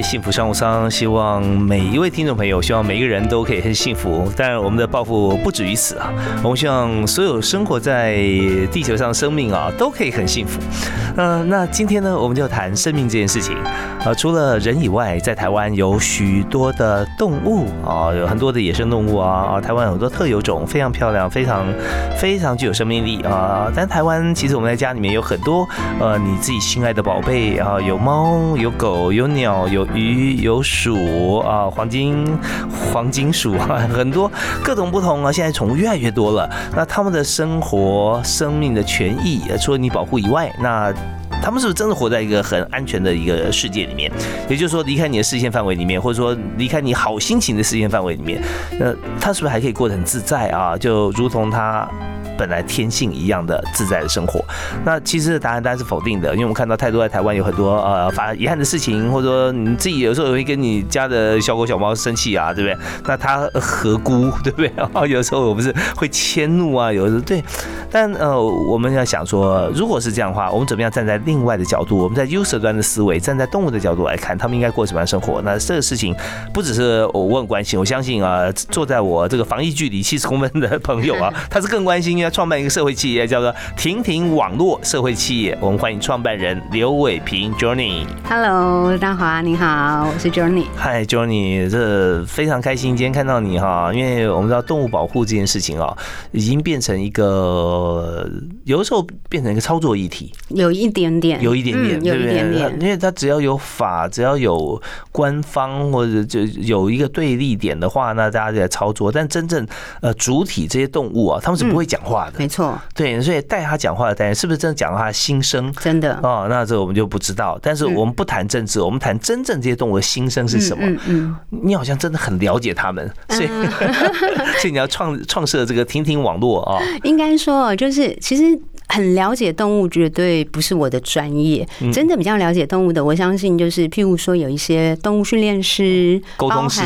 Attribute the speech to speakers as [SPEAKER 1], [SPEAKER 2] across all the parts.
[SPEAKER 1] 幸福商务舱，希望每一位听众朋友，希望每一个人都可以很幸福。当然，我们的抱负不止于此啊，我们希望所有生活在地球上的生命啊，都可以很幸福。嗯，那今天呢，我们就谈生命这件事情。呃，除了人以外，在台湾有许多的动物啊，有很多的野生动物啊。啊，台湾很多特有种，非常漂亮，非常非常具有生命力啊。但台湾其实我们在家里面有很多呃，你自己心爱的宝贝啊，有猫，有狗，有鸟，有有鱼，有鼠啊，黄金黄金鼠啊，很多各种不同啊。现在宠物越来越多了，那他们的生活、生命的权益，除了你保护以外，那他们是不是真的活在一个很安全的一个世界里面？也就是说，离开你的视线范围里面，或者说离开你好心情的视线范围里面，那他是不是还可以过得很自在啊？就如同他。本来天性一样的自在的生活，那其实答案当然是否定的，因为我们看到太多在台湾有很多呃发遗憾的事情，或者说你自己有时候也会跟你家的小狗小猫生气啊，对不对？那它何辜，对不对？啊，有时候我们是会迁怒啊，有时候对，但呃我们要想说，如果是这样的话，我们怎么样站在另外的角度，我们在 user 端的思维，站在动物的角度来看，他们应该过什么样的生活？那这个事情不只是我很关心，我相信啊，坐在我这个防疫距离七十公分的朋友啊，他是更关心。要创办一个社会企业，叫做婷婷网络社会企业。我们欢迎创办人刘伟平 Journey。
[SPEAKER 2] Hello，大华，你好，我是 Journey。
[SPEAKER 1] Hi Journey，这非常开心今天看到你哈，因为我们知道动物保护这件事情啊，已经变成一个有的时候变成一个操作议题，
[SPEAKER 2] 有一点点，
[SPEAKER 1] 有一点点，
[SPEAKER 2] 有一点点，
[SPEAKER 1] 因为它只要有法，只要有官方或者就有一个对立点的话，那大家就在操作。但真正呃主体这些动物啊，他们是不会讲话。话的
[SPEAKER 2] 没错，
[SPEAKER 1] 对，所以带他讲话的单元是不是真的讲他的心声？
[SPEAKER 2] 真的
[SPEAKER 1] 哦，那这我们就不知道。但是我们不谈政治，我们谈真正这些动物的心声是什么？嗯嗯，你好像真的很了解他们，所以 所以你要创创设这个听听网络啊。
[SPEAKER 2] 应该说，就是其实。很了解动物，绝对不是我的专业。真的比较了解动物的，我相信就是，譬如说有一些动物训练师、
[SPEAKER 1] 沟通师、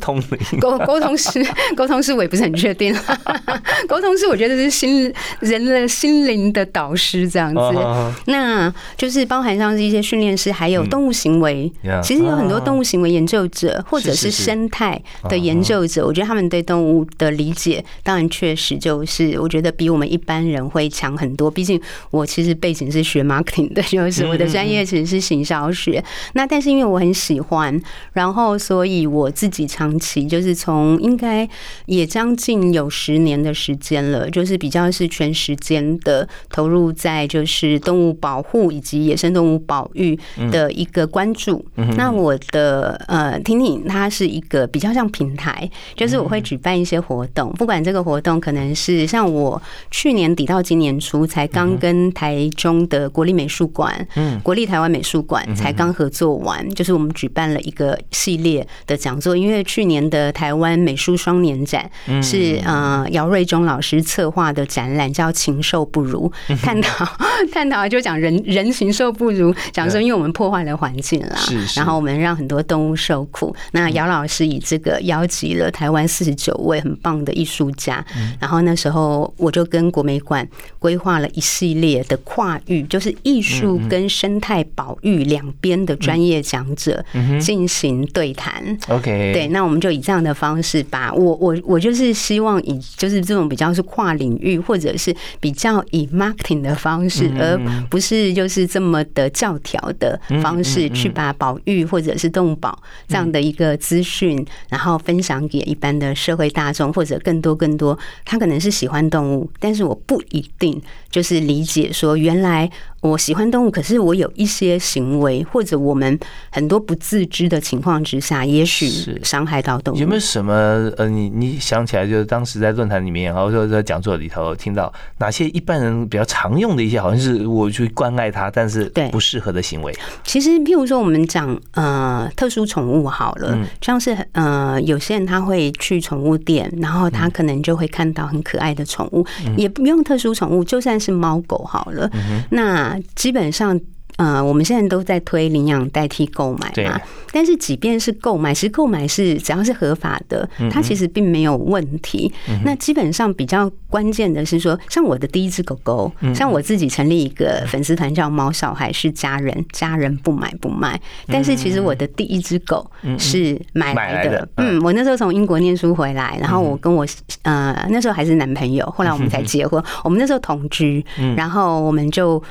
[SPEAKER 1] 通灵
[SPEAKER 2] 沟沟通师、沟通师，我也不是很确定。沟通师，我觉得是心人的心灵的导师这样子。那就是包含上是一些训练师，还有动物行为。其实有很多动物行为研究者，或者是生态的研究者，我觉得他们对动物的理解，当然确实就是我觉得比我们一般人会强很多。毕竟我其实背景是学 marketing 的，就是我的专业其实是行销学。那但是因为我很喜欢，然后所以我自己长期就是从应该也将近有十年的时间了，就是比较是全时间的投入在就是动物保护以及野生动物保育的一个关注。那我的呃，婷婷它是一个比较像平台，就是我会举办一些活动，不管这个活动可能是像我去年底到今年初。才刚跟台中的国立美术馆，嗯，国立台湾美术馆才刚合作完，就是我们举办了一个系列的讲座。因为去年的台湾美术双年展是呃姚瑞忠老师策划的展览，叫“禽兽不如”，探讨探讨就讲人人禽兽不如，讲说因为我们破坏了环境啦，然后我们让很多动物受苦。那姚老师以这个邀集了台湾四十九位很棒的艺术家，然后那时候我就跟国美馆规划了。一系列的跨域，就是艺术跟生态保育两边的专业讲者进行对谈。
[SPEAKER 1] OK，
[SPEAKER 2] 对，那我们就以这样的方式，把我我我就是希望以就是这种比较是跨领域，或者是比较以 marketing 的方式，而不是就是这么的教条的方式，去把保育或者是动物保这样的一个资讯，然后分享给一般的社会大众，或者更多更多，他可能是喜欢动物，但是我不一定。就是理解说，原来我喜欢动物，可是我有一些行为，或者我们很多不自知的情况之下，也许伤害到动物。
[SPEAKER 1] 有没有什么呃，你你想起来，就是当时在论坛里面，或者说在讲座里头听到哪些一般人比较常用的一些，好像是我去关爱它，但是对。不适合的行为。
[SPEAKER 2] 其实，譬如说我们讲呃特殊宠物好了，像是呃有些人他会去宠物店，然后他可能就会看到很可爱的宠物，也不用特殊宠物，就算是猫狗好了，那基本上。呃，我们现在都在推领养代替购买嘛，但是即便是购买，其实购买是只要是合法的，它其实并没有问题。那基本上比较关键的是说，像我的第一只狗狗，像我自己成立一个粉丝团叫“猫小孩是家人，家人不买不卖”，但是其实我的第一只狗是买来的。嗯，我那时候从英国念书回来，然后我跟我呃那时候还是男朋友，后来我们才结婚。我们那时候同居，然后我们就。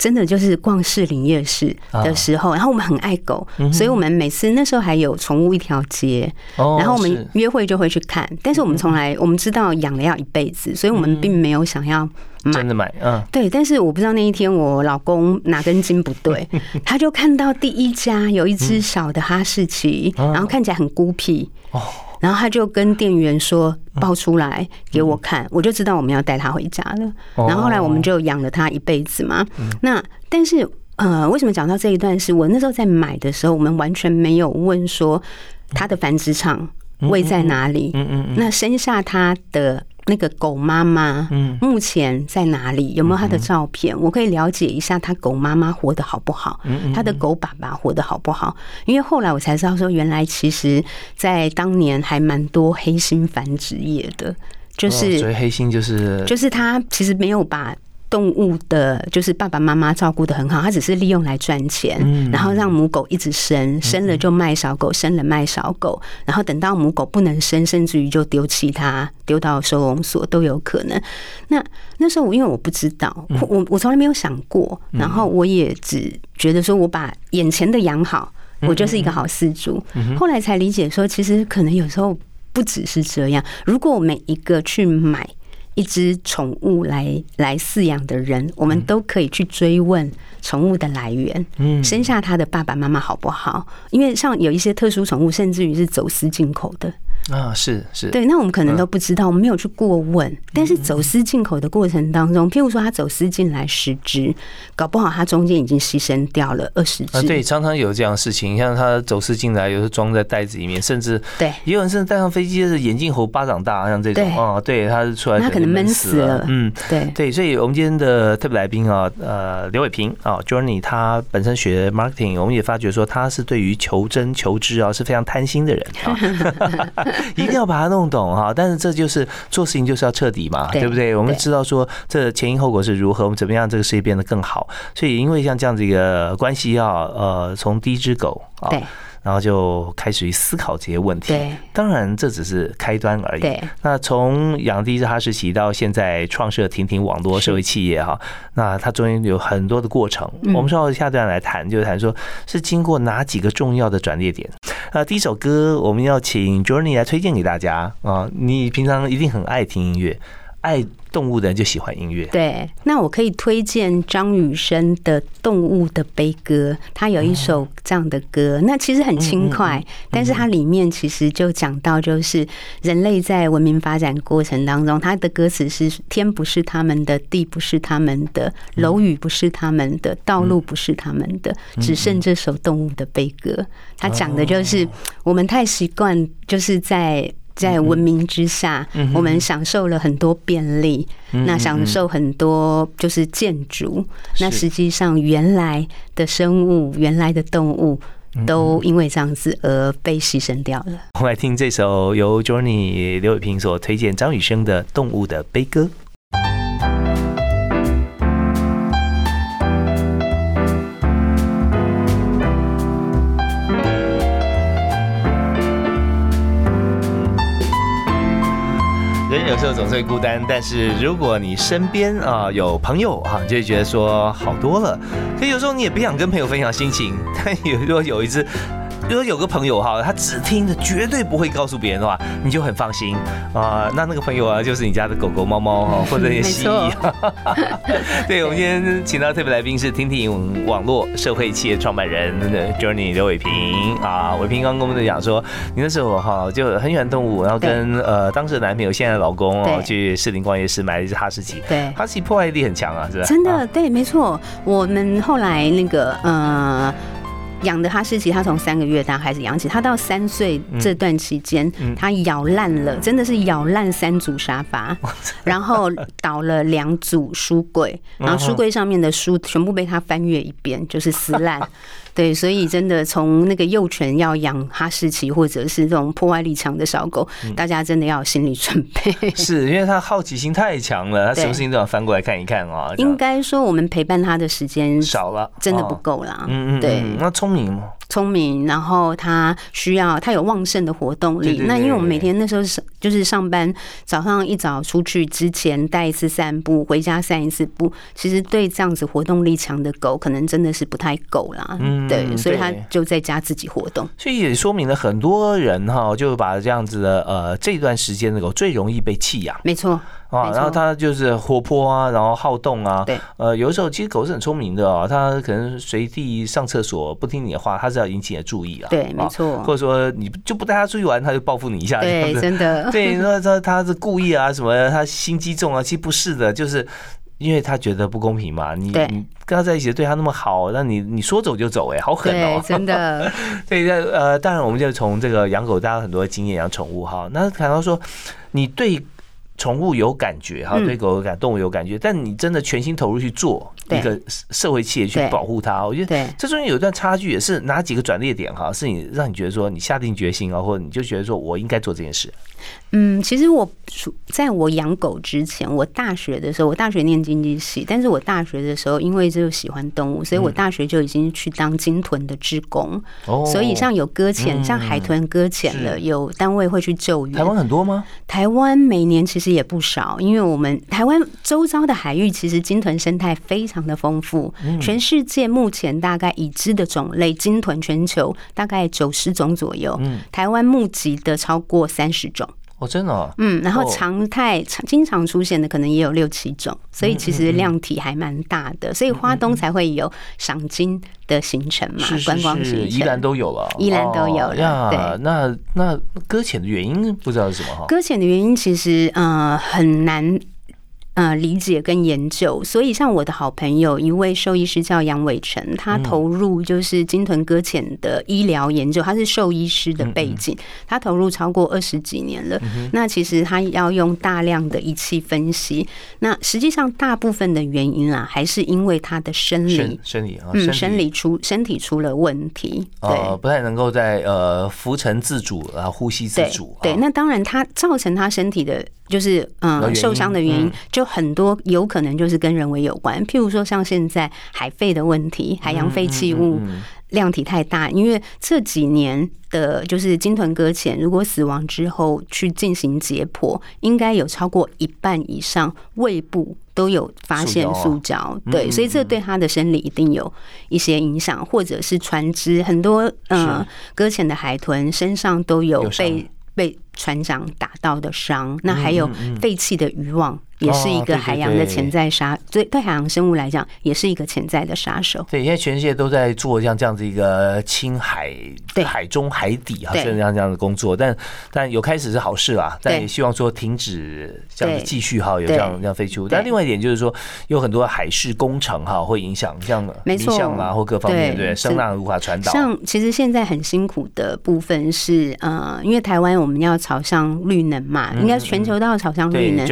[SPEAKER 2] 真的就是逛士林夜市的时候，然后我们很爱狗，所以我们每次那时候还有宠物一条街，然后我们约会就会去看。但是我们从来我们知道养了要一辈子，所以我们并没有想要
[SPEAKER 1] 真的买。嗯，
[SPEAKER 2] 对。但是我不知道那一天我老公哪根筋不对，他就看到第一家有一只小的哈士奇，然后看起来很孤僻。哦。然后他就跟店员说抱出来给我看，我就知道我们要带他回家了。然后后来我们就养了他一辈子嘛。那但是呃，为什么讲到这一段？是我那时候在买的时候，我们完全没有问说他的繁殖场位在哪里。嗯嗯。那生下他的。那个狗妈妈，嗯，目前在哪里？有没有她的照片？我可以了解一下她狗妈妈活得好不好？嗯他的狗爸爸活得好不好？因为后来我才知道，说原来其实，在当年还蛮多黑心繁殖业的，就是
[SPEAKER 1] 所以黑心就是
[SPEAKER 2] 就是他其实没有把。动物的，就是爸爸妈妈照顾的很好，他只是利用来赚钱，然后让母狗一直生，生了就卖小狗，生了卖小狗，然后等到母狗不能生，甚至于就丢弃它，丢到收容所都有可能。那那时候我因为我不知道，我我从来没有想过，然后我也只觉得说我把眼前的养好，我就是一个好饲主。后来才理解说，其实可能有时候不只是这样，如果每一个去买。一只宠物来来饲养的人，我们都可以去追问宠物的来源，嗯，生下它的爸爸妈妈好不好？因为像有一些特殊宠物，甚至于是走私进口的。
[SPEAKER 1] 啊，是是，
[SPEAKER 2] 对，那我们可能都不知道，我们没有去过问。但是走私进口的过程当中，譬如说他走私进来十只，搞不好他中间已经牺牲掉了二十只。啊，
[SPEAKER 1] 对，常常有这样的事情，像他走私进来，有时候装在袋子里面，甚至对，也有人甚至带上飞机是眼镜猴巴掌大，像这种哦，对，他是出来
[SPEAKER 2] 他可能闷死了。嗯，对
[SPEAKER 1] 对，所以我们今天的特别来宾啊，呃，刘伟平啊，Journey，他本身学 marketing，我们也发觉说他是对于求真求知啊是非常贪心的人啊。一定要把它弄懂哈，但是这就是做事情就是要彻底嘛，对不对？我们知道说这前因后果是如何，我们怎么样这个事业变得更好。所以因为像这样子一个关系啊，呃，从第一只狗啊。然后就开始去思考这些问题。对，当然这只是开端而已。对，那从养第一只哈士奇到现在创设婷婷网络社会企业哈，那它中间有很多的过程。我们稍后下段来谈，就是谈说是经过哪几个重要的转捩点。那第一首歌我们要请 Journey 来推荐给大家啊，你平常一定很爱听音乐，爱。动物的人就喜欢音乐。
[SPEAKER 2] 对，那我可以推荐张雨生的《动物的悲歌》，他有一首这样的歌，那其实很轻快，但是它里面其实就讲到，就是人类在文明发展过程当中，他的歌词是“天不是他们的，地不是他们的，楼宇不是他们的，道路不是他们的，只剩这首动物的悲歌”。他讲的就是我们太习惯，就是在。在文明之下，我们享受了很多便利，那享受很多就是建筑。那实际上，原来的生物、原来的动物，都因为这样子而被牺牲掉了。
[SPEAKER 1] 我们来听这首由 Johnny 刘伟平所推荐张雨生的《动物的悲歌》。时候总是会孤单，但是如果你身边啊有朋友啊，就会觉得说好多了。可有时候你也不想跟朋友分享心情，但有时候有一只如果有个朋友哈，他只听着，绝对不会告诉别人的话，你就很放心啊。那那个朋友啊，就是你家的狗狗、猫猫哈，或者蜥蜴。对，我们今天请到特别来宾是听听网络社会企业创办人 Journey 刘伟平啊。伟平刚跟我们讲说，你那时候哈就很喜欢动物，然后跟呃当时的男朋友、现在的老公哦去士林逛夜市买了一只哈士奇。
[SPEAKER 2] 对，
[SPEAKER 1] 哈士奇破坏力很强啊，是吧？
[SPEAKER 2] 真的，对，没错。我们后来那个呃。养的哈士奇，它从三个月大开始养起，它到三岁这段期间，它咬烂了，真的是咬烂三组沙发，然后倒了两组书柜，然后书柜上面的书全部被它翻阅一遍，就是撕烂。对，所以真的从那个幼犬要养哈士奇，或者是这种破坏力强的小狗，大家真的要有心理准备。
[SPEAKER 1] 是因为它好奇心太强了，它什么事情都要翻过来看一看啊。
[SPEAKER 2] 应该说，我们陪伴它的时间
[SPEAKER 1] 少了，
[SPEAKER 2] 真的不够啦。嗯嗯，对，
[SPEAKER 1] 那聪明吗？
[SPEAKER 2] 聪明，然后他需要他有旺盛的活动力。那因为我们每天那时候是就是上班，早上一早出去之前带一次散步，回家散一次步。其实对这样子活动力强的狗，可能真的是不太够啦。嗯，对，所以他就在家自己活动。
[SPEAKER 1] 所以也说明了很多人哈，就把这样子的呃这段时间的狗最容易被弃养。
[SPEAKER 2] 没错。
[SPEAKER 1] 啊，然后它就是活泼啊，然后好动啊。
[SPEAKER 2] 对。
[SPEAKER 1] 呃，有的时候其实狗是很聪明的啊，它可能随地上厕所不听你的话，它是要引起你的注意啊。
[SPEAKER 2] 对，没错。
[SPEAKER 1] 或者说你就不带它出去玩，它就报复你一下。
[SPEAKER 2] 对，真的。
[SPEAKER 1] 对，你说它它是故意啊什么？它心机重啊？其实不是的，就是因为它觉得不公平嘛。你你跟它在一起对它那么好，那你你说走就走，哎，好狠
[SPEAKER 2] 哦。真的。
[SPEAKER 1] 所以呃，当然我们就从这个养狗，大家很多经验养宠物哈。那谈到说你对。宠物有感觉哈，对狗有感，动物有感觉，但你真的全心投入去做一个社会企业去保护它，我觉得这中间有一段差距，也是哪几个转捩点哈，是你让你觉得说你下定决心啊，或者你就觉得说我应该做这件事。
[SPEAKER 2] 嗯，其实我在我养狗之前，我大学的时候，我大学念经济系，但是我大学的时候，因为就喜欢动物，所以我大学就已经去当鲸豚的职工。哦，所以像有搁浅，像海豚搁浅了，有单位会去救援。
[SPEAKER 1] 台湾很多吗？
[SPEAKER 2] 台湾每年其实也不少，因为我们台湾周遭的海域其实鲸豚生态非常的丰富。全世界目前大概已知的种类鲸豚全球大概九十种左右，台湾募集的超过三十种。
[SPEAKER 1] 哦，真的，
[SPEAKER 2] 嗯，然后常态常经常出现的可能也有六七种，所以其实量体还蛮大的，所以花东才会有赏金的行程嘛，观光行程，
[SPEAKER 1] 宜兰都有了，
[SPEAKER 2] 依然都有了，对，
[SPEAKER 1] 那那搁浅的原因不知道是什么哈？
[SPEAKER 2] 搁浅的原因其实呃很难。呃，理解跟研究，所以像我的好朋友一位兽医师叫杨伟成，他投入就是鲸豚搁浅的医疗研究，他是兽医师的背景，他投入超过二十几年了。那其实他要用大量的仪器分析，那实际上大部分的原因啊，还是因为他的生理
[SPEAKER 1] 生理啊，
[SPEAKER 2] 嗯，生理出身体出了问题，对，
[SPEAKER 1] 不太能够在呃浮沉自主啊，呼吸自主。
[SPEAKER 2] 对，那当然，他造成他身体的。就是嗯，受伤的原因就很多，有可能就是跟人为有关。譬如说，像现在海废的问题，海洋废弃物量体太大。因为这几年的，就是鲸豚搁浅，如果死亡之后去进行解剖，应该有超过一半以上胃部都有发现塑胶。对，所以这对他的生理一定有一些影响，或者是船只很多嗯搁浅的海豚身上都有被被。船长打到的伤，那还有废弃的渔网。也是一个海洋的潜在杀，对对海洋生物来讲，也是一个潜在的杀手。
[SPEAKER 1] 对，现在全世界都在做像这样子一个清海、海中、海底啊，这样这样的工作。但但有开始是好事啦，但也希望说停止这样子继续哈，有这样这样废弃物。但另外一点就是说，有很多海事工程哈，会影响像
[SPEAKER 2] 没错
[SPEAKER 1] 啊，或各方面对声浪无法传导。
[SPEAKER 2] 像其实现在很辛苦的部分是呃，因为台湾我们要朝向绿能嘛，应该全球都要朝向绿能。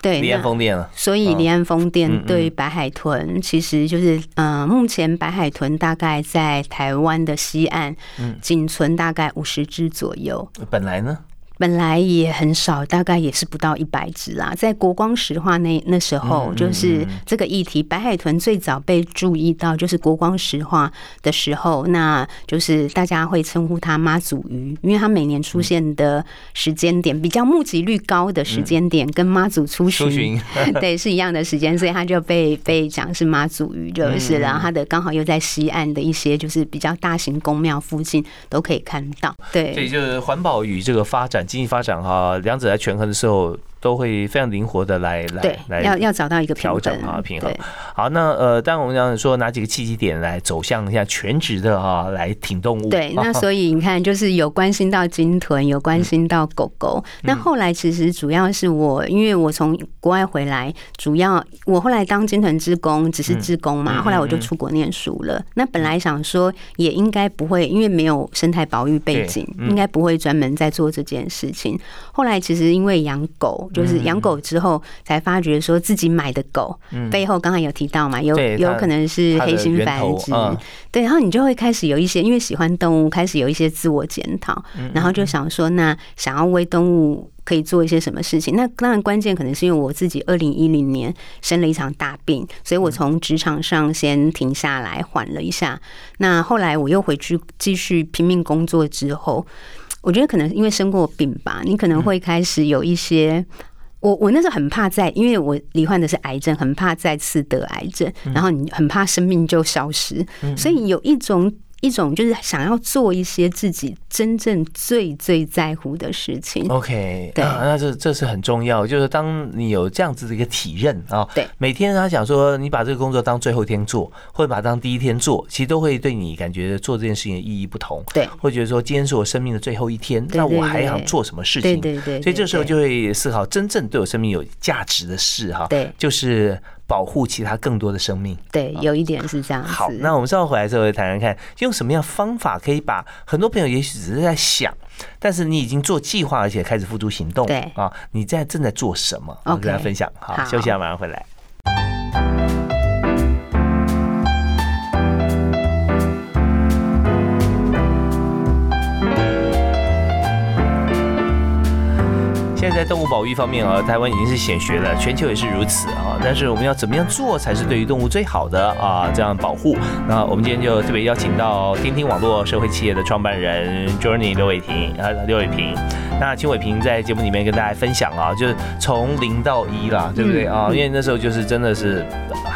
[SPEAKER 2] 对，
[SPEAKER 1] 离岸风电了。
[SPEAKER 2] 所以离岸风电对白海豚，其实就是，呃，目前白海豚大概在台湾的西岸，仅存大概五十只左右。
[SPEAKER 1] 本来呢？
[SPEAKER 2] 本来也很少，大概也是不到一百只啦。在国光石化那那时候，就是这个议题，白海豚最早被注意到，就是国光石化的时候，那就是大家会称呼它妈祖鱼，因为它每年出现的时间点比较目击率高的时间点，跟妈祖出巡 对是一样的时间，所以它就被被讲是妈祖鱼，就是然后它的刚好又在西岸的一些就是比较大型宫庙附近都可以看到。对，
[SPEAKER 1] 所以就是环保与这个发展。经济发展哈，两者在权衡的时候。都会非常灵活的来来
[SPEAKER 2] 来，要要找到一个
[SPEAKER 1] 调整啊平衡。好，那呃，当然我们讲说哪几个契机点来走向一下全职的哈，来挺动物。
[SPEAKER 2] 对，那所以你看，就是有关心到鲸豚，有关心到狗狗。那后来其实主要是我，因为我从国外回来，主要我后来当鲸豚职工，只是职工嘛。后来我就出国念书了。那本来想说也应该不会，因为没有生态保育背景，应该不会专门在做这件事情。后来其实因为养狗。就是养狗之后，才发觉说自己买的狗背后，刚才有提到嘛，有有可能是黑心繁殖，对，然后你就会开始有一些，因为喜欢动物，开始有一些自我检讨，然后就想说，那想要为动物可以做一些什么事情？那当然关键可能是因为我自己二零一零年生了一场大病，所以我从职场上先停下来缓了一下，那后来我又回去继续拼命工作之后。我觉得可能因为生过病吧，你可能会开始有一些，我我那时候很怕再，因为我罹患的是癌症，很怕再次得癌症，然后你很怕生命就消失，所以有一种。一种就是想要做一些自己真正最最在乎的事情。
[SPEAKER 1] OK，对，那这这是很重要。就是当你有这样子的一个体认啊，
[SPEAKER 2] 对，
[SPEAKER 1] 每天他想说你把这个工作当最后一天做，或者把它当第一天做，其实都会对你感觉做这件事情的意义不同。
[SPEAKER 2] 对，
[SPEAKER 1] 会觉得说今天是我生命的最后一天，那我还想做什么事情？
[SPEAKER 2] 对对对。
[SPEAKER 1] 所以这时候就会思考真正对我生命有价值的事哈。
[SPEAKER 2] 对，
[SPEAKER 1] 就是。保护其他更多的生命，
[SPEAKER 2] 对，有一点是这样。
[SPEAKER 1] 好，那我们稍后回来之后谈谈看，用什么样方法可以把很多朋友也许只是在想，但是你已经做计划，而且开始付诸行动。
[SPEAKER 2] 对
[SPEAKER 1] 啊，你在正在做什么？我跟大家分享。好，休息一下，马上回来。在在动物保育方面啊，台湾已经是显学了，全球也是如此啊。但是我们要怎么样做才是对于动物最好的啊？这样保护。那我们今天就特别邀请到天听网络社会企业的创办人 Journey 刘伟平啊，刘伟平。那秦伟平在节目里面跟大家分享啊，就是从零到一啦，对不对啊？因为那时候就是真的是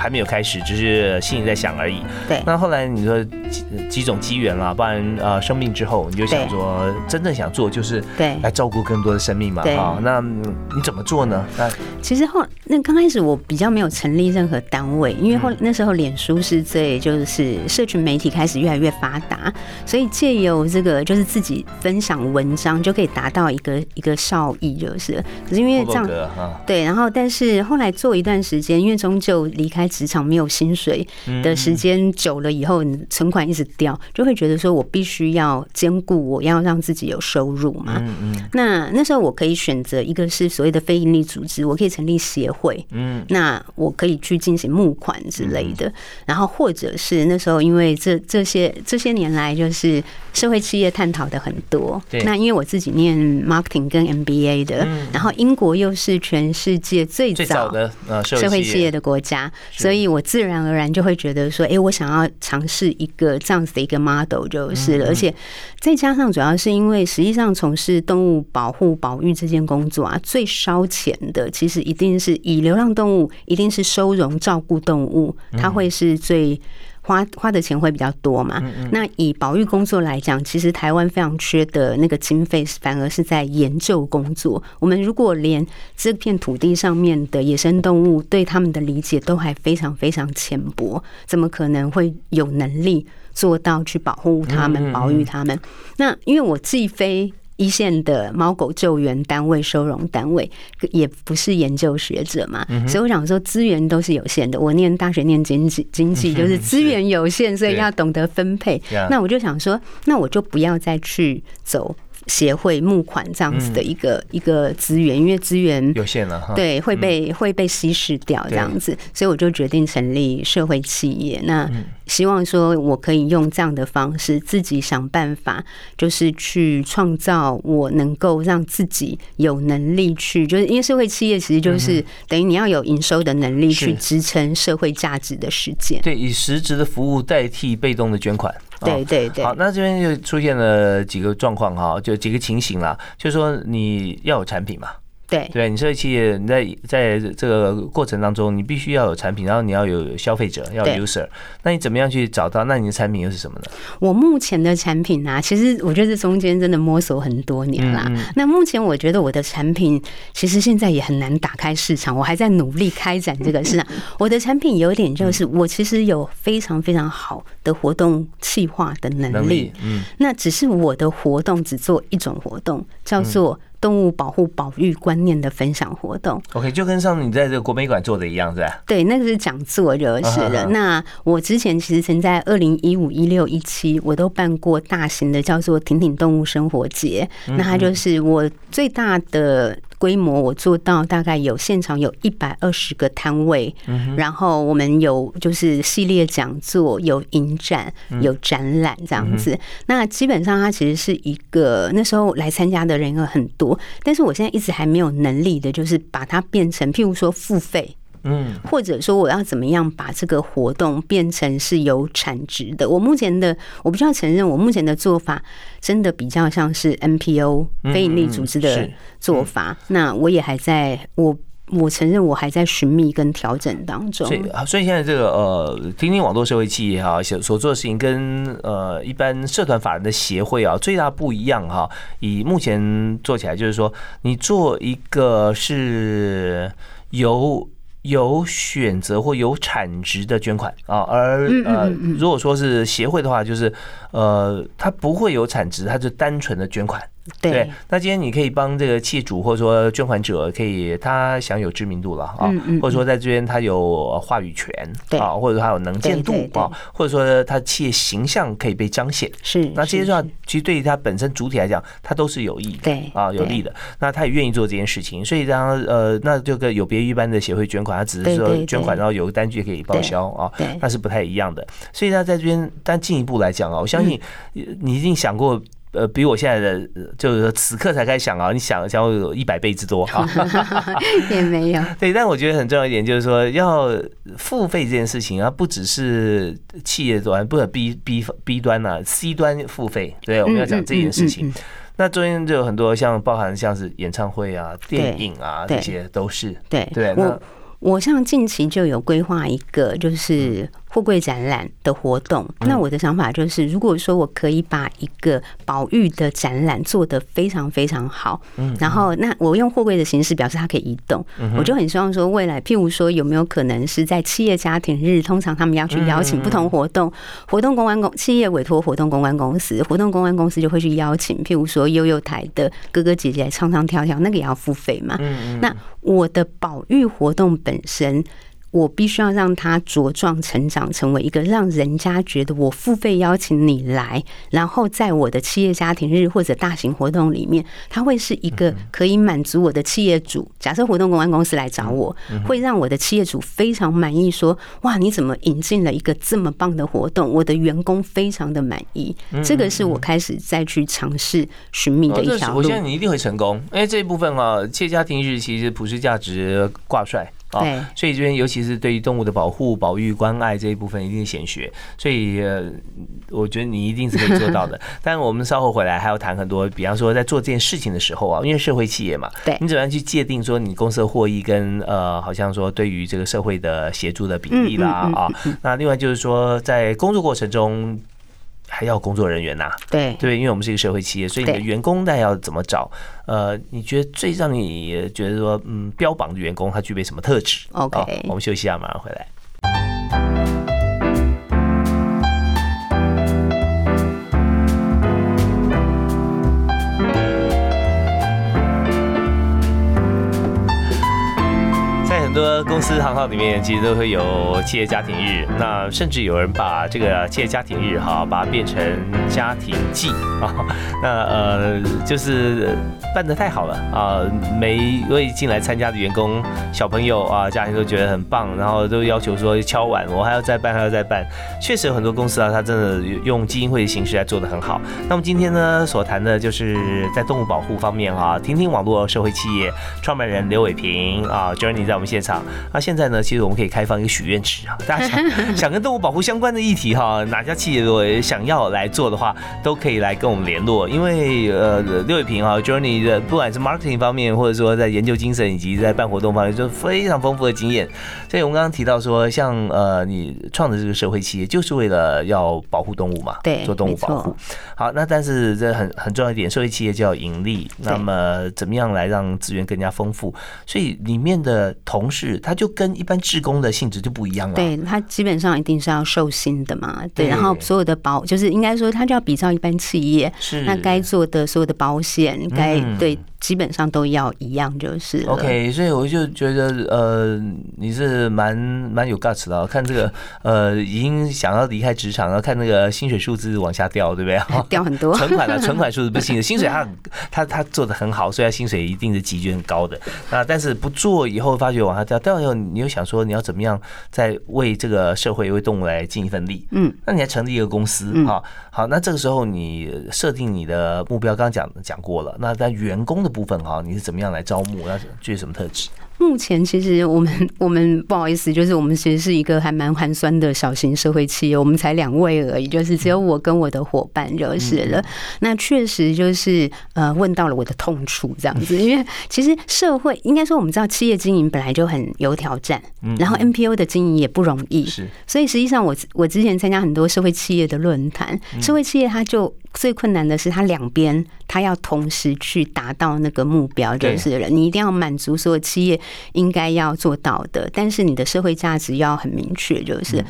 [SPEAKER 1] 还没有开始，只是心里在想而已。
[SPEAKER 2] 对。
[SPEAKER 1] 那后来你说几几种机缘啦，不然呃生病之后，你就想说真正想做就是
[SPEAKER 2] 对
[SPEAKER 1] 来照顾更多的生命嘛啊。那你怎么做呢？那
[SPEAKER 2] 其实后那刚开始我比较没有成立任何单位，因为后那时候脸书是最就是社群媒体开始越来越发达，所以借由这个就是自己分享文章就可以达到一个一个效益，就是。可是因为这样对，然后但是后来做一段时间，因为终究离开职场没有薪水的时间久了以后，存款一直掉，就会觉得说我必须要兼顾我要让自己有收入嘛。嗯嗯。那那时候我可以选择一个。是所谓的非营利组织，我可以成立协会，嗯，那我可以去进行募款之类的，然后或者是那时候，因为这这些这些年来，就是社会企业探讨的很多，
[SPEAKER 1] 对，
[SPEAKER 2] 那因为我自己念 marketing 跟 MBA 的，然后英国又是全世界最早
[SPEAKER 1] 的呃
[SPEAKER 2] 社会企业。的国家，所以我自然而然就会觉得说，哎，我想要尝试一个这样子的一个 model 就是了，而且再加上主要是因为实际上从事动物保护保育这件工作啊。最烧钱的，其实一定是以流浪动物，一定是收容照顾动物，它会是最花花的钱会比较多嘛。那以保育工作来讲，其实台湾非常缺的那个经费，反而是在研究工作。我们如果连这片土地上面的野生动物对他们的理解都还非常非常浅薄，怎么可能会有能力做到去保护他们、保育他们？那因为我既非。一线的猫狗救援单位、收容单位，也不是研究学者嘛，所以我想说资源都是有限的。我念大学念经济，经济就是 资源有限，所以要懂得分配。那我就想说，那我就不要再去走。协会募款这样子的一个一个资源，因为资源
[SPEAKER 1] 有限了，
[SPEAKER 2] 对，会被会被稀释掉这样子，所以我就决定成立社会企业。那希望说我可以用这样的方式，自己想办法，就是去创造我能够让自己有能力去，就是因为社会企业其实就是等于你要有营收的能力去支撑社会价值的实践。
[SPEAKER 1] 对，以实质的服务代替被动的捐款。
[SPEAKER 2] 对对对，
[SPEAKER 1] 好，那这边就出现了几个状况哈，就几个情形啦，就是说你要有产品嘛。
[SPEAKER 2] 对，
[SPEAKER 1] 对你社会企业，你在在这个过程当中，你必须要有产品，然后你要有消费者，要 user。那你怎么样去找到？那你的产品又是什么呢？
[SPEAKER 2] 我目前的产品啊，其实我觉得这中间真的摸索很多年啦。那目前我觉得我的产品，其实现在也很难打开市场，我还在努力开展这个市场。我的产品有点就是，我其实有非常非常好的活动企划的能力。嗯，那只是我的活动只做一种活动，叫做。动物保护保育观念的分享活动
[SPEAKER 1] ，OK，就跟上次你在这个国美馆做的一样，是吧？
[SPEAKER 2] 对，那个是讲座就是了。那我之前其实曾在二零一五、一六、一七，我都办过大型的叫做“挺挺动物生活节”。那它就是我最大的。规模我做到大概有现场有一百二十个摊位，然后我们有就是系列讲座、有影展、有展览这样子。那基本上它其实是一个那时候来参加的人有很多，但是我现在一直还没有能力的，就是把它变成譬如说付费。嗯，或者说我要怎么样把这个活动变成是有产值的？我目前的我不需要承认，我目前的做法真的比较像是 NPO 非营利组织的做法。那我也还在，我我承认我还在寻觅跟调整当中。
[SPEAKER 1] 所以，所以现在这个呃，听听网络社会企业哈，所所做的事情跟呃一般社团法人的协会啊最大不一样哈。以目前做起来，就是说你做一个是由有选择或有产值的捐款啊，而呃，如果说是协会的话，就是呃，它不会有产值，它就单纯的捐款。
[SPEAKER 2] 对，
[SPEAKER 1] 那今天你可以帮这个企业主或者说捐款者，可以他享有知名度了啊，或者说在这边他有话语权啊，或者说他有能见度啊，或者说他企业形象可以被彰显。
[SPEAKER 2] 是，
[SPEAKER 1] 那这些话其实对于他本身主体来讲，他都是有益，
[SPEAKER 2] 对
[SPEAKER 1] 啊，有利的。那他也愿意做这件事情，所以当呃，那这个有别于一般的协会捐款，他只是说捐款，然后有个单据可以报销啊，那是不太一样的。所以他在这边，但进一步来讲啊，我相信你一定想过。呃，比我现在的就是说此刻才开始想啊，你想想我有一百倍之多哈，
[SPEAKER 2] 也没有。
[SPEAKER 1] 对，但我觉得很重要一点就是说，要付费这件事情啊，不只是企业端，不是 B B B 端呐，C 端付费。对，我们要讲这件事情。那中间就有很多像包含像是演唱会啊、电影啊这些都是。
[SPEAKER 2] 对对，我我像近期就有规划一个就是。货柜展览的活动，那我的想法就是，如果说我可以把一个保育的展览做得非常非常好，嗯，然后那我用货柜的形式表示它可以移动，我就很希望说，未来譬如说有没有可能是在企业家庭日，通常他们要去邀请不同活动，活动公关公企业委托活动公关公司，活动公关公司就会去邀请，譬如说悠悠台的哥哥姐姐唱唱跳跳，那个也要付费嘛，那我的保育活动本身。我必须要让他茁壮成长，成为一个让人家觉得我付费邀请你来，然后在我的企业家庭日或者大型活动里面，他会是一个可以满足我的企业主。假设活动公关公司来找我，会让我的企业主非常满意，说：“哇，你怎么引进了一个这么棒的活动？我的员工非常的满意。”这个是我开始再去尝试寻觅的一条路。
[SPEAKER 1] 我相信你一定会成功，因为这一部分啊，企业家庭日其实普世价值挂帅。
[SPEAKER 2] 对，
[SPEAKER 1] 所以这边尤其是对于动物的保护、保育、关爱这一部分，一定是显学。所以我觉得你一定是可以做到的。但我们稍后回来还要谈很多，比方说在做这件事情的时候啊，因为社会企业嘛，
[SPEAKER 2] 对
[SPEAKER 1] 你怎么样去界定说你公司的获益跟呃，好像说对于这个社会的协助的比例啦啊。那另外就是说在工作过程中。还要工作人员呐，
[SPEAKER 2] 对
[SPEAKER 1] 对，因为我们是一个社会企业，所以你的员工那要怎么找？呃，你觉得最让你觉得说，嗯，标榜的员工他具备什么特质
[SPEAKER 2] ？OK，
[SPEAKER 1] 我们休息一下，马上回来。很多公司行号里面其实都会有企业家庭日，那甚至有人把这个企业家庭日哈，把它变成家庭季啊，那呃就是办得太好了啊，每一位进来参加的员工、小朋友啊，家庭都觉得很棒，然后都要求说敲碗，我还要再办，还要再办。确实有很多公司啊，它真的用基金会的形式来做的很好。那么今天呢，所谈的就是在动物保护方面啊，听听网络社会企业创办人刘伟平啊，Journey 在我们现现场。那现在呢，其实我们可以开放一个许愿池啊，大家想 想跟动物保护相关的议题哈，哪家企业如果想要来做的话，都可以来跟我们联络。因为呃，六伟平啊，Journey 的不管是 marketing 方面，或者说在研究精神以及在办活动方面，就非常丰富的经验。所以我们刚刚提到说，像呃，你创的这个社会企业，就是为了要保护动物嘛，
[SPEAKER 2] 对，
[SPEAKER 1] 做动物保护。好，那但是这很很重要一点，社会企业就要盈利。那么怎么样来让资源更加丰富？所以里面的同事，他就跟一般职工的性质就不一样了。
[SPEAKER 2] 对他基本上一定是要受薪的嘛。对，然后所有的保，就是应该说他就要比照一般企业，
[SPEAKER 1] 是
[SPEAKER 2] 那该做的所有的保险，该对。基本上都要一样，就是
[SPEAKER 1] OK。所以我就觉得，呃，你是蛮蛮有 guts 的。看这个，呃，已经想要离开职场，然后看那个薪水数字往下掉，对不对？
[SPEAKER 2] 掉很多。
[SPEAKER 1] 存款的存款数字不行，薪水他他他做的很好，所以他薪水一定是级距很高的。那但是不做以后，发觉往下掉，掉以后你又想说你要怎么样再为这个社会为动物来尽一份力？嗯，那你还成立一个公司啊？好，那这个时候你设定你的目标，刚刚讲讲过了。那在员工的部分哈，你是怎么样来招募？要具备什么特质？
[SPEAKER 2] 目前其实我们 我们不好意思，就是我们其实是一个还蛮寒酸的小型社会企业，我们才两位而已，就是只有我跟我的伙伴就是了。那确实就是呃问到了我的痛处这样子，因为其实社会应该说我们知道企业经营本来就很有挑战，然后 NPO 的经营也不容易，
[SPEAKER 1] 是。
[SPEAKER 2] 所以实际上我我之前参加很多社会企业的论坛，社会企业它就。最困难的是，它两边它要同时去达到那个目标，就是了。你一定要满足所有企业应该要做到的，但是你的社会价值要很明确，就是。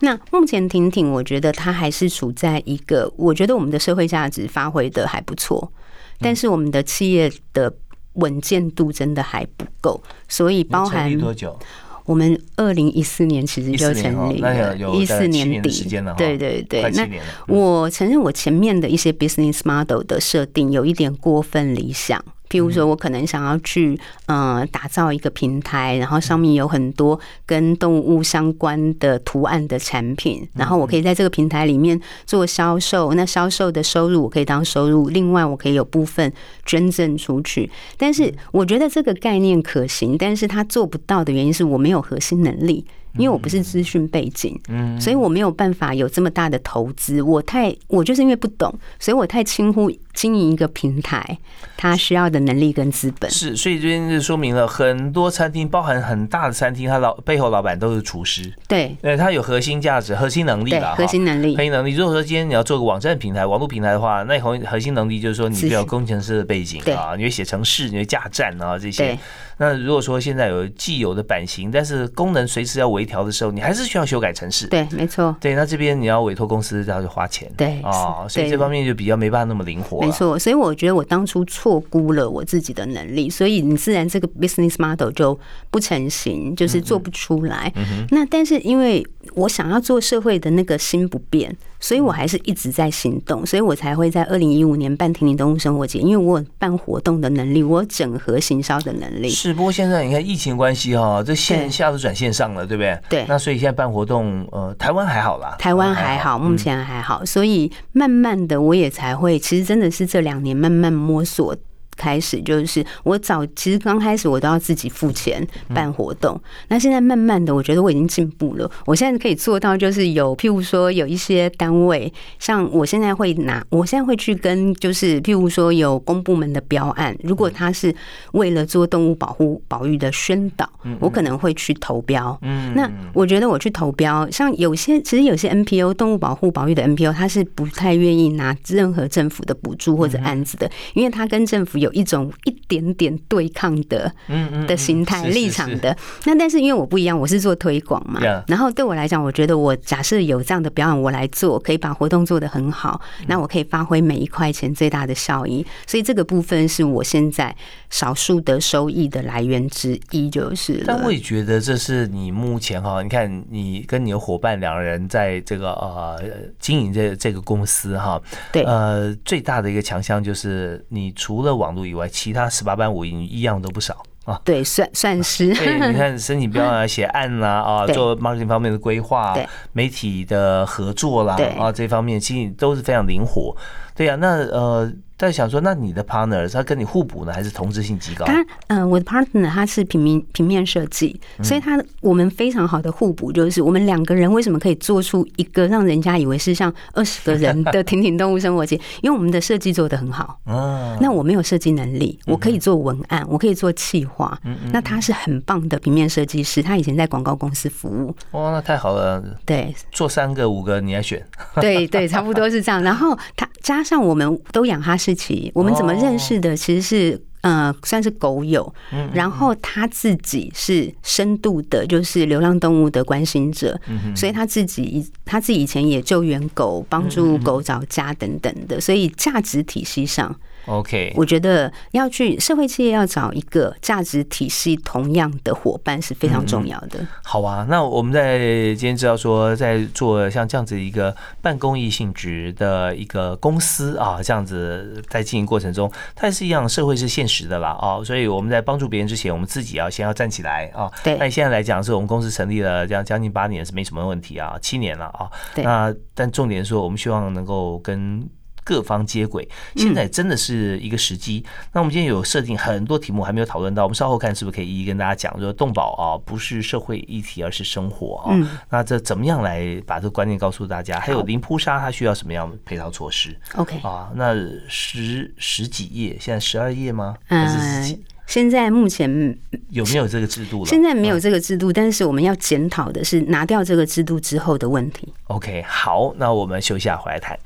[SPEAKER 2] 那目前婷婷，我觉得她还是处在一个，我觉得我们的社会价值发挥的还不错，但是我们的企业的稳健度真的还不够，所以包含
[SPEAKER 1] 多久？
[SPEAKER 2] 我们二零一四年其实就成立了，
[SPEAKER 1] 一四年底，
[SPEAKER 2] 对对对。那我承认我前面的一些 business model 的设定有一点过分理想。譬如说，我可能想要去嗯打造一个平台，然后上面有很多跟动物相关的图案的产品，然后我可以在这个平台里面做销售。那销售的收入我可以当收入，另外我可以有部分捐赠出去。但是我觉得这个概念可行，但是它做不到的原因是我没有核心能力。因为我不是资讯背景，嗯，所以我没有办法有这么大的投资。我太我就是因为不懂，所以我太轻忽经营一个平台，它需要的能力跟资本。
[SPEAKER 1] 是，所以这边就说明了很多餐厅，包含很大的餐厅，它老背后老板都是厨师。
[SPEAKER 2] 对，
[SPEAKER 1] 对，它有核心价值、核心能力吧？
[SPEAKER 2] 核心能力，
[SPEAKER 1] 核心能力。如果说今天你要做个网站平台、网络平台的话，那核核心能力就是说你需要工程师的背景啊，你会写程式，你会架站啊这些。那如果说现在有既有的版型，但是功能随时要微调的时候，你还是需要修改程式。
[SPEAKER 2] 对，没错。
[SPEAKER 1] 对，那这边你要委托公司，然后就花钱。
[SPEAKER 2] 对，
[SPEAKER 1] 哦，所以这方面就比较没办法那么灵活。
[SPEAKER 2] 没错，所以我觉得我当初错估了我自己的能力，所以你自然这个 business model 就不成型，就是做不出来。那但是因为我想要做社会的那个心不变。所以我还是一直在行动，所以我才会在二零一五年办婷婷动物生活节，因为我有办活动的能力，我有整合行销的能力。
[SPEAKER 1] 是，不过现在你看疫情关系哈，这线下都转线上了，对不对？
[SPEAKER 2] 对。
[SPEAKER 1] 那所以现在办活动，呃，台湾还好啦，
[SPEAKER 2] 台湾还好，目前还好，所以慢慢的我也才会，其实真的是这两年慢慢摸索。开始就是我早，其实刚开始我都要自己付钱办活动。那现在慢慢的，我觉得我已经进步了。我现在可以做到，就是有譬如说有一些单位，像我现在会拿，我现在会去跟，就是譬如说有公部门的标案，如果他是为了做动物保护保育的宣导，我可能会去投标。嗯，那我觉得我去投标，像有些其实有些 NPO 动物保护保育的 NPO，他是不太愿意拿任何政府的补助或者案子的，因为他跟政府有。有一种一点点对抗的，嗯嗯的心态立场的。那但是因为我不一样，我是做推广嘛，然后对我来讲，我觉得我假设有这样的表演，我来做，可以把活动做得很好，那我可以发挥每一块钱最大的效益。所以这个部分是我现在少数的收益的来源之一，就是。
[SPEAKER 1] 但我也觉得这是你目前哈，你看你跟你的伙伴两个人在这个呃经营这这个公司哈，
[SPEAKER 2] 对，
[SPEAKER 1] 呃最大的一个强项就是你除了网络以外，其他十八般武艺一样都不少。
[SPEAKER 2] 啊，对，算算是。
[SPEAKER 1] 对，你看申请标啊、写案啦啊，做 marketing 方面的规划，媒体的合作啦，啊，这方面其实都是非常灵活。对呀，那呃。在想说，那你的 partner 他跟你互补呢，还是同质性极高？
[SPEAKER 2] 他，嗯，我的 partner 他是平面平面设计，所以他我们非常好的互补，就是我们两个人为什么可以做出一个让人家以为是像二十个人的 婷婷动物生活节？因为我们的设计做的很好。哦，那我没有设计能力，我可以做文案，我可以做企划。嗯嗯，那他是很棒的平面设计师，他以前在广告公司服务。
[SPEAKER 1] 哇，那太好了。
[SPEAKER 2] 对，
[SPEAKER 1] 做三个五个你来选。
[SPEAKER 2] 对对，差不多是这样。然后他加上我们都养哈士。奇，我们怎么认识的？其实是呃，算是狗友。然后他自己是深度的，就是流浪动物的关心者，所以他自己他自己以前也救援狗，帮助狗找家等等的，所以价值体系上。
[SPEAKER 1] OK，
[SPEAKER 2] 我觉得要去社会企业要找一个价值体系同样的伙伴是非常重要的。
[SPEAKER 1] 好啊，那我们在今天知道说，在做像这样子一个半公益性质的一个公司啊，这样子在经营过程中，它也是一样，社会是现实的啦啊，所以我们在帮助别人之前，我们自己要先要站起来啊。
[SPEAKER 2] 对。
[SPEAKER 1] 那现在来讲，是我们公司成立了这样将近八年是没什么问题啊，七年了啊。
[SPEAKER 2] 对。
[SPEAKER 1] 那但重点说，我们希望能够跟。各方接轨，现在真的是一个时机。那我们今天有设定很多题目还没有讨论到，我们稍后看是不是可以一一跟大家讲，说动保啊不是社会议题，而是生活啊。那这怎么样来把这个观念告诉大家？还有零扑杀它需要什么样的配套措施
[SPEAKER 2] ？OK
[SPEAKER 1] 啊，那十十几页，现在十二页吗？嗯，
[SPEAKER 2] 现在目前
[SPEAKER 1] 有没有这个制度了？
[SPEAKER 2] 现在没有这个制度，但是我们要检讨的是拿掉这个制度之后的问题。
[SPEAKER 1] OK，好，那我们休息下回来谈。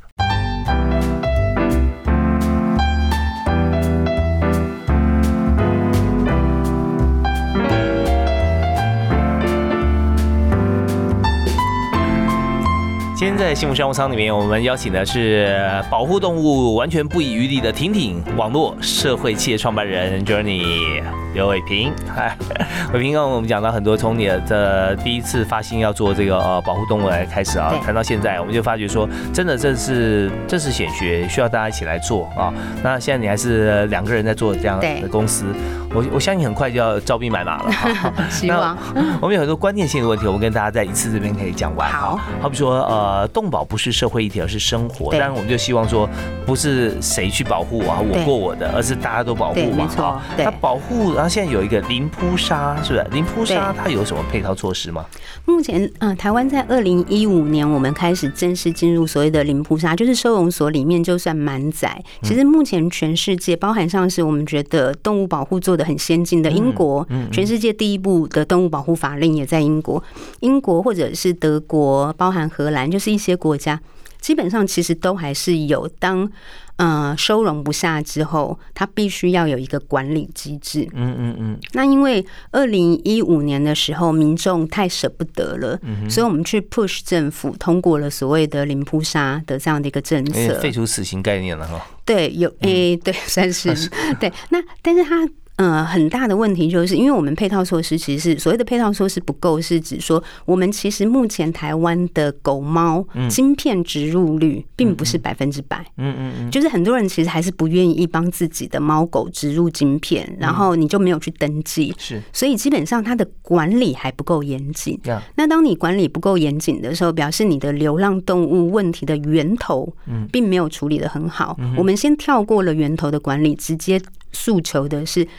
[SPEAKER 1] 今天在幸福商务舱里面，我们邀请的是保护动物完全不遗余力的婷婷网络社会企业创办人 Journey 刘伟平。嗨，伟平，刚刚我们讲到很多，从你的第一次发心要做这个呃保护动物来开始啊，谈到现在，我们就发觉说，真的这是这是显学，需要大家一起来做啊。那现在你还是两个人在做这样的公司，我我相信很快就要招兵买马了。
[SPEAKER 2] 希望
[SPEAKER 1] 我们有很多关键性的问题，我们跟大家在一次这边可以讲完。
[SPEAKER 2] 好，
[SPEAKER 1] 好比说呃。呃，动保不是社会议题，而是生活。当然，我们就希望说，不是谁去保护啊，我过我的，而是大家都保护嘛。
[SPEAKER 2] 好，
[SPEAKER 1] 那保护，然后现在有一个零扑杀，是不是？零扑杀它有什么配套措施吗？
[SPEAKER 2] 目前，嗯，台湾在二零一五年，我们开始正式进入所谓的零扑杀，就是收容所里面就算满载。其实目前全世界，包含上是我们觉得动物保护做的很先进的英国，全世界第一部的动物保护法令也在英国，英国或者是德国，包含荷兰就。是一些国家，基本上其实都还是有当呃收容不下之后，它必须要有一个管理机制。嗯嗯嗯。那因为二零一五年的时候，民众太舍不得了，所以我们去 push 政府通过了所谓的零扑杀的这样的一个政策，
[SPEAKER 1] 废除死刑概念了哈。
[SPEAKER 2] 对，有诶，对，算是 对。那但是它。呃，很大的问题就是，因为我们配套措施其实是所谓的配套措施不够，是指说我们其实目前台湾的狗猫晶片植入率并不是百分之百。嗯嗯嗯，就是很多人其实还是不愿意帮自己的猫狗植入晶片，然后你就没有去登记。
[SPEAKER 1] 是，
[SPEAKER 2] 所以基本上它的管理还不够严谨。那当你管理不够严谨的时候，表示你的流浪动物问题的源头，并没有处理的很好。我们先跳过了源头的管理，直接。诉求的是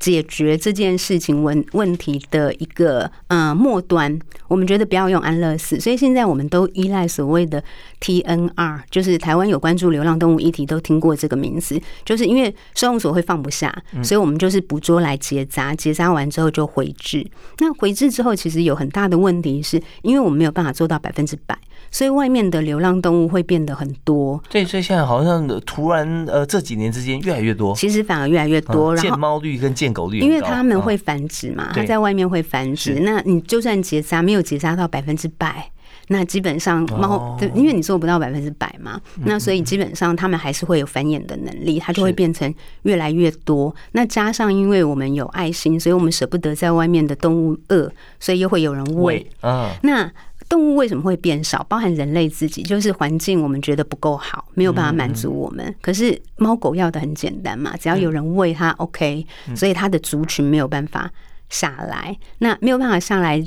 [SPEAKER 2] 解决这件事情问问题的一个呃末端，我我们觉得不要用安乐死，所以现在我们都依赖所谓的 TNR，就是台湾有关注流浪动物议题都听过这个名词，就是因为收容所会放不下，所以我们就是捕捉来结扎，结扎完之后就回治。那回治之后，其实有很大的问题，是因为我们没有办法做到百分之百，所以外面的流浪动物会变得很多。
[SPEAKER 1] 对，所以现在好像突然呃这几年之间越来越多，
[SPEAKER 2] 其实反而越来越多。
[SPEAKER 1] 见猫率跟见狗率，
[SPEAKER 2] 因为他们会繁殖嘛，它在外面会繁殖。那你就算结扎，没有结扎到百分之百。那基本上猫，因为你做不到百分之百嘛，那所以基本上它们还是会有繁衍的能力，它就会变成越来越多。那加上因为我们有爱心，所以我们舍不得在外面的动物饿，所以又会有人喂。嗯，那动物为什么会变少？包含人类自己，就是环境我们觉得不够好，没有办法满足我们。可是猫狗要的很简单嘛，只要有人喂它，OK。所以它的族群没有办法下来，那没有办法下来。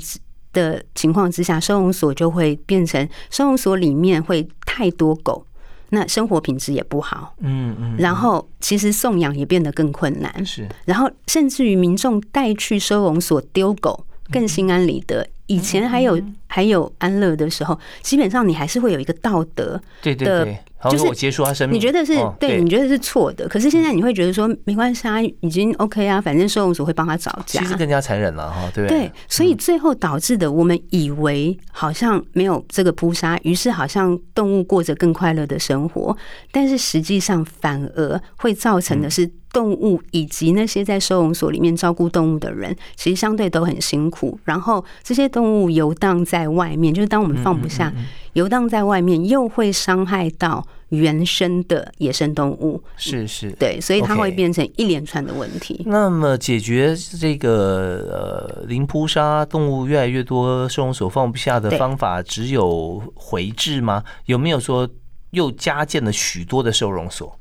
[SPEAKER 2] 的情况之下，收容所就会变成收容所里面会太多狗，那生活品质也不好。嗯嗯，然后其实送养也变得更困难。
[SPEAKER 1] 是，
[SPEAKER 2] 然后甚至于民众带去收容所丢狗更心安理得。以前还有还有安乐的时候，基本上你还是会有一个道德
[SPEAKER 1] 对对对。就是我结束他生命，
[SPEAKER 2] 你觉得是对？你觉得是错的？可是现在你会觉得说没关系啊，已经 OK 啊，反正收容所会帮他找家。
[SPEAKER 1] 其实更加残忍了哈，对
[SPEAKER 2] 不对？对，所以最后导致的，我们以为好像没有这个扑杀，于是好像动物过着更快乐的生活，但是实际上反而会造成的是动物以及那些在收容所里面照顾动物的人，其实相对都很辛苦。然后这些动物游荡在外面，就是当我们放不下。游荡在外面，又会伤害到原生的野生动物，
[SPEAKER 1] 是是，
[SPEAKER 2] 对，所以它会变成一连串的问题。
[SPEAKER 1] 那么解决这个呃零扑杀动物越来越多收容所放不下的方法，只有回治吗？有没有说又加建了许多的收容所？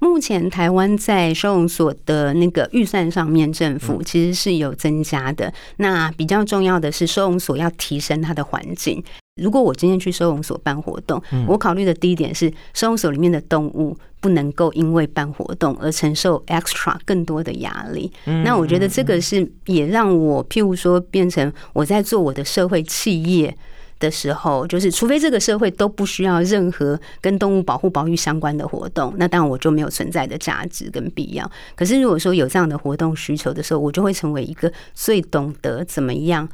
[SPEAKER 2] 目前台湾在收容所的那个预算上面，政府其实是有增加的。那比较重要的是，收容所要提升它的环境。如果我今天去收容所办活动，我考虑的第一点是，收容所里面的动物不能够因为办活动而承受 extra 更多的压力。那我觉得这个是也让我，譬如说，变成我在做我的社会企业。的时候，就是除非这个社会都不需要任何跟动物保护、保育相关的活动，那当然我就没有存在的价值跟必要。可是如果说有这样的活动需求的时候，我就会成为一个最懂得怎么样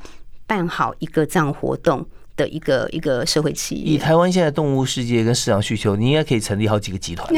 [SPEAKER 2] 办好一个这样活动。的一个一个社会企业，
[SPEAKER 1] 以台湾现在动物世界跟市场需求，你应该可以成立好几个集团，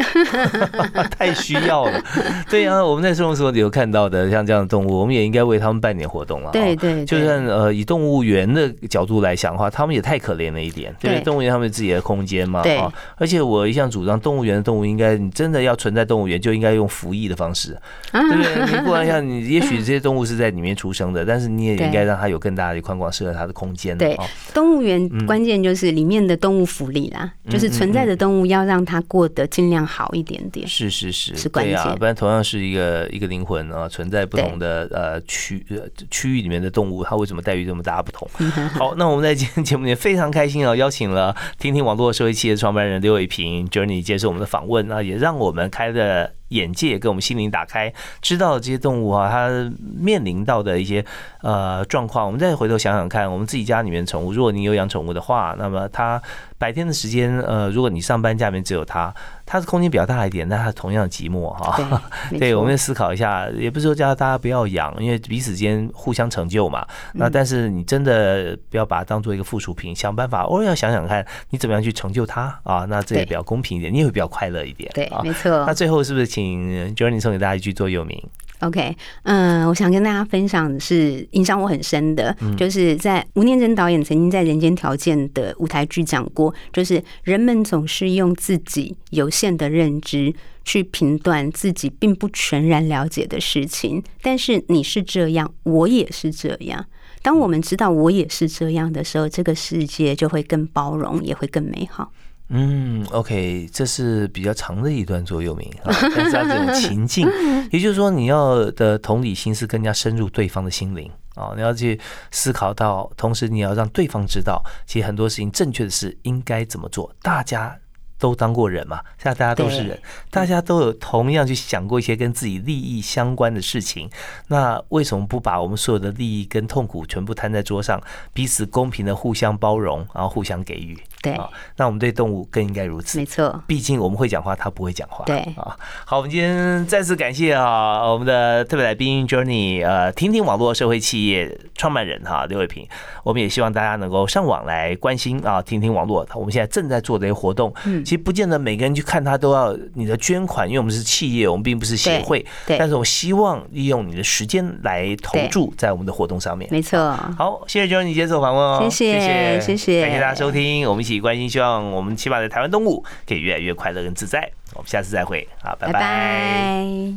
[SPEAKER 1] 太需要了。对啊，我们在生活所里有看到的像这样的动物，我们也应该为他们办点活动了。
[SPEAKER 2] 对对，
[SPEAKER 1] 就算呃以动物园的角度来想的话，他们也太可怜了一点。对，动物园他们自己的空间嘛，
[SPEAKER 2] 对。
[SPEAKER 1] 而且我一向主张，动物园的动物应该，你真的要存在动物园，就应该用服役的方式，对不对？你不然像你，也许这些动物是在里面出生的，但是你也应该让它有更大的宽广、适合它的空间。
[SPEAKER 2] 对，动物。关键就是里面的动物福利啦，就是存在的动物要让它过得尽量好一点点。
[SPEAKER 1] 是是是，
[SPEAKER 2] 是关键。
[SPEAKER 1] 不然同样是一个一个灵魂啊，存在不同的呃区区域里面的动物，它为什么待遇这么大不同？好，那我们在今天节目里面非常开心啊，邀请了听听网络社会企业创办人刘伟平 Journey 接受我们的访问啊，也让我们开了。眼界跟我们心灵打开，知道这些动物啊，它面临到的一些呃状况，我们再回头想想看，我们自己家里面宠物，如果你有养宠物的话，那么它。白天的时间，呃，如果你上班，家里面只有它，它的空间比较大一点，那它同样寂寞哈。对，我们要思考一下，也不是说叫大家不要养，因为彼此间互相成就嘛。那但是你真的不要把它当做一个附属品，想办法偶尔要想想看，你怎么样去成就它啊？那这也比较公平一点，你也会比较快乐一点。
[SPEAKER 2] 对，没错。
[SPEAKER 1] 那最后是不是请 Journey 送给大家一句座右铭
[SPEAKER 2] ？OK，嗯，我想跟大家分享的是影响我很深的，就是在吴念真导演曾经在《人间条件》的舞台剧讲过，就是人们总是用自己有限的认知去评断自己并不全然了解的事情，但是你是这样，我也是这样。当我们知道我也是这样的时候，这个世界就会更包容，也会更美好。
[SPEAKER 1] 嗯，OK，这是比较长的一段座右铭啊，但是它这种情境，也就是说，你要的同理心是更加深入对方的心灵啊，你要去思考到，同时你要让对方知道，其实很多事情正确的是应该怎么做，大家都当过人嘛，现在大家都是人，大家都有同样去想过一些跟自己利益相关的事情。那为什么不把我们所有的利益跟痛苦全部摊在桌上，彼此公平的互相包容，然后互相给予？
[SPEAKER 2] 对
[SPEAKER 1] 啊，那我们对动物更应该如此。
[SPEAKER 2] 没错，
[SPEAKER 1] 毕竟我们会讲话，它不会讲话。
[SPEAKER 2] 对
[SPEAKER 1] 啊，好，我们今天再次感谢啊，我们的特别来宾 Journey，呃，听听网络社会企业创办人哈刘伟平。我们也希望大家能够上网来关心啊，听听网络。我们现在正在做的一些活动，嗯。其实不见得每个人去看他都要你的捐款，因为我们是企业，我们并不是协会。
[SPEAKER 2] 对。
[SPEAKER 1] 但是我希望利用你的时间来投注在我们的活动上面。
[SPEAKER 2] 没错。
[SPEAKER 1] 好，谢谢 Johnny 接受访问哦。
[SPEAKER 2] 谢谢，谢谢，
[SPEAKER 1] 感谢大家收听，我们一起关心，希望我们起码的台湾动物可以越来越快乐跟自在。我们下次再会，好，拜拜。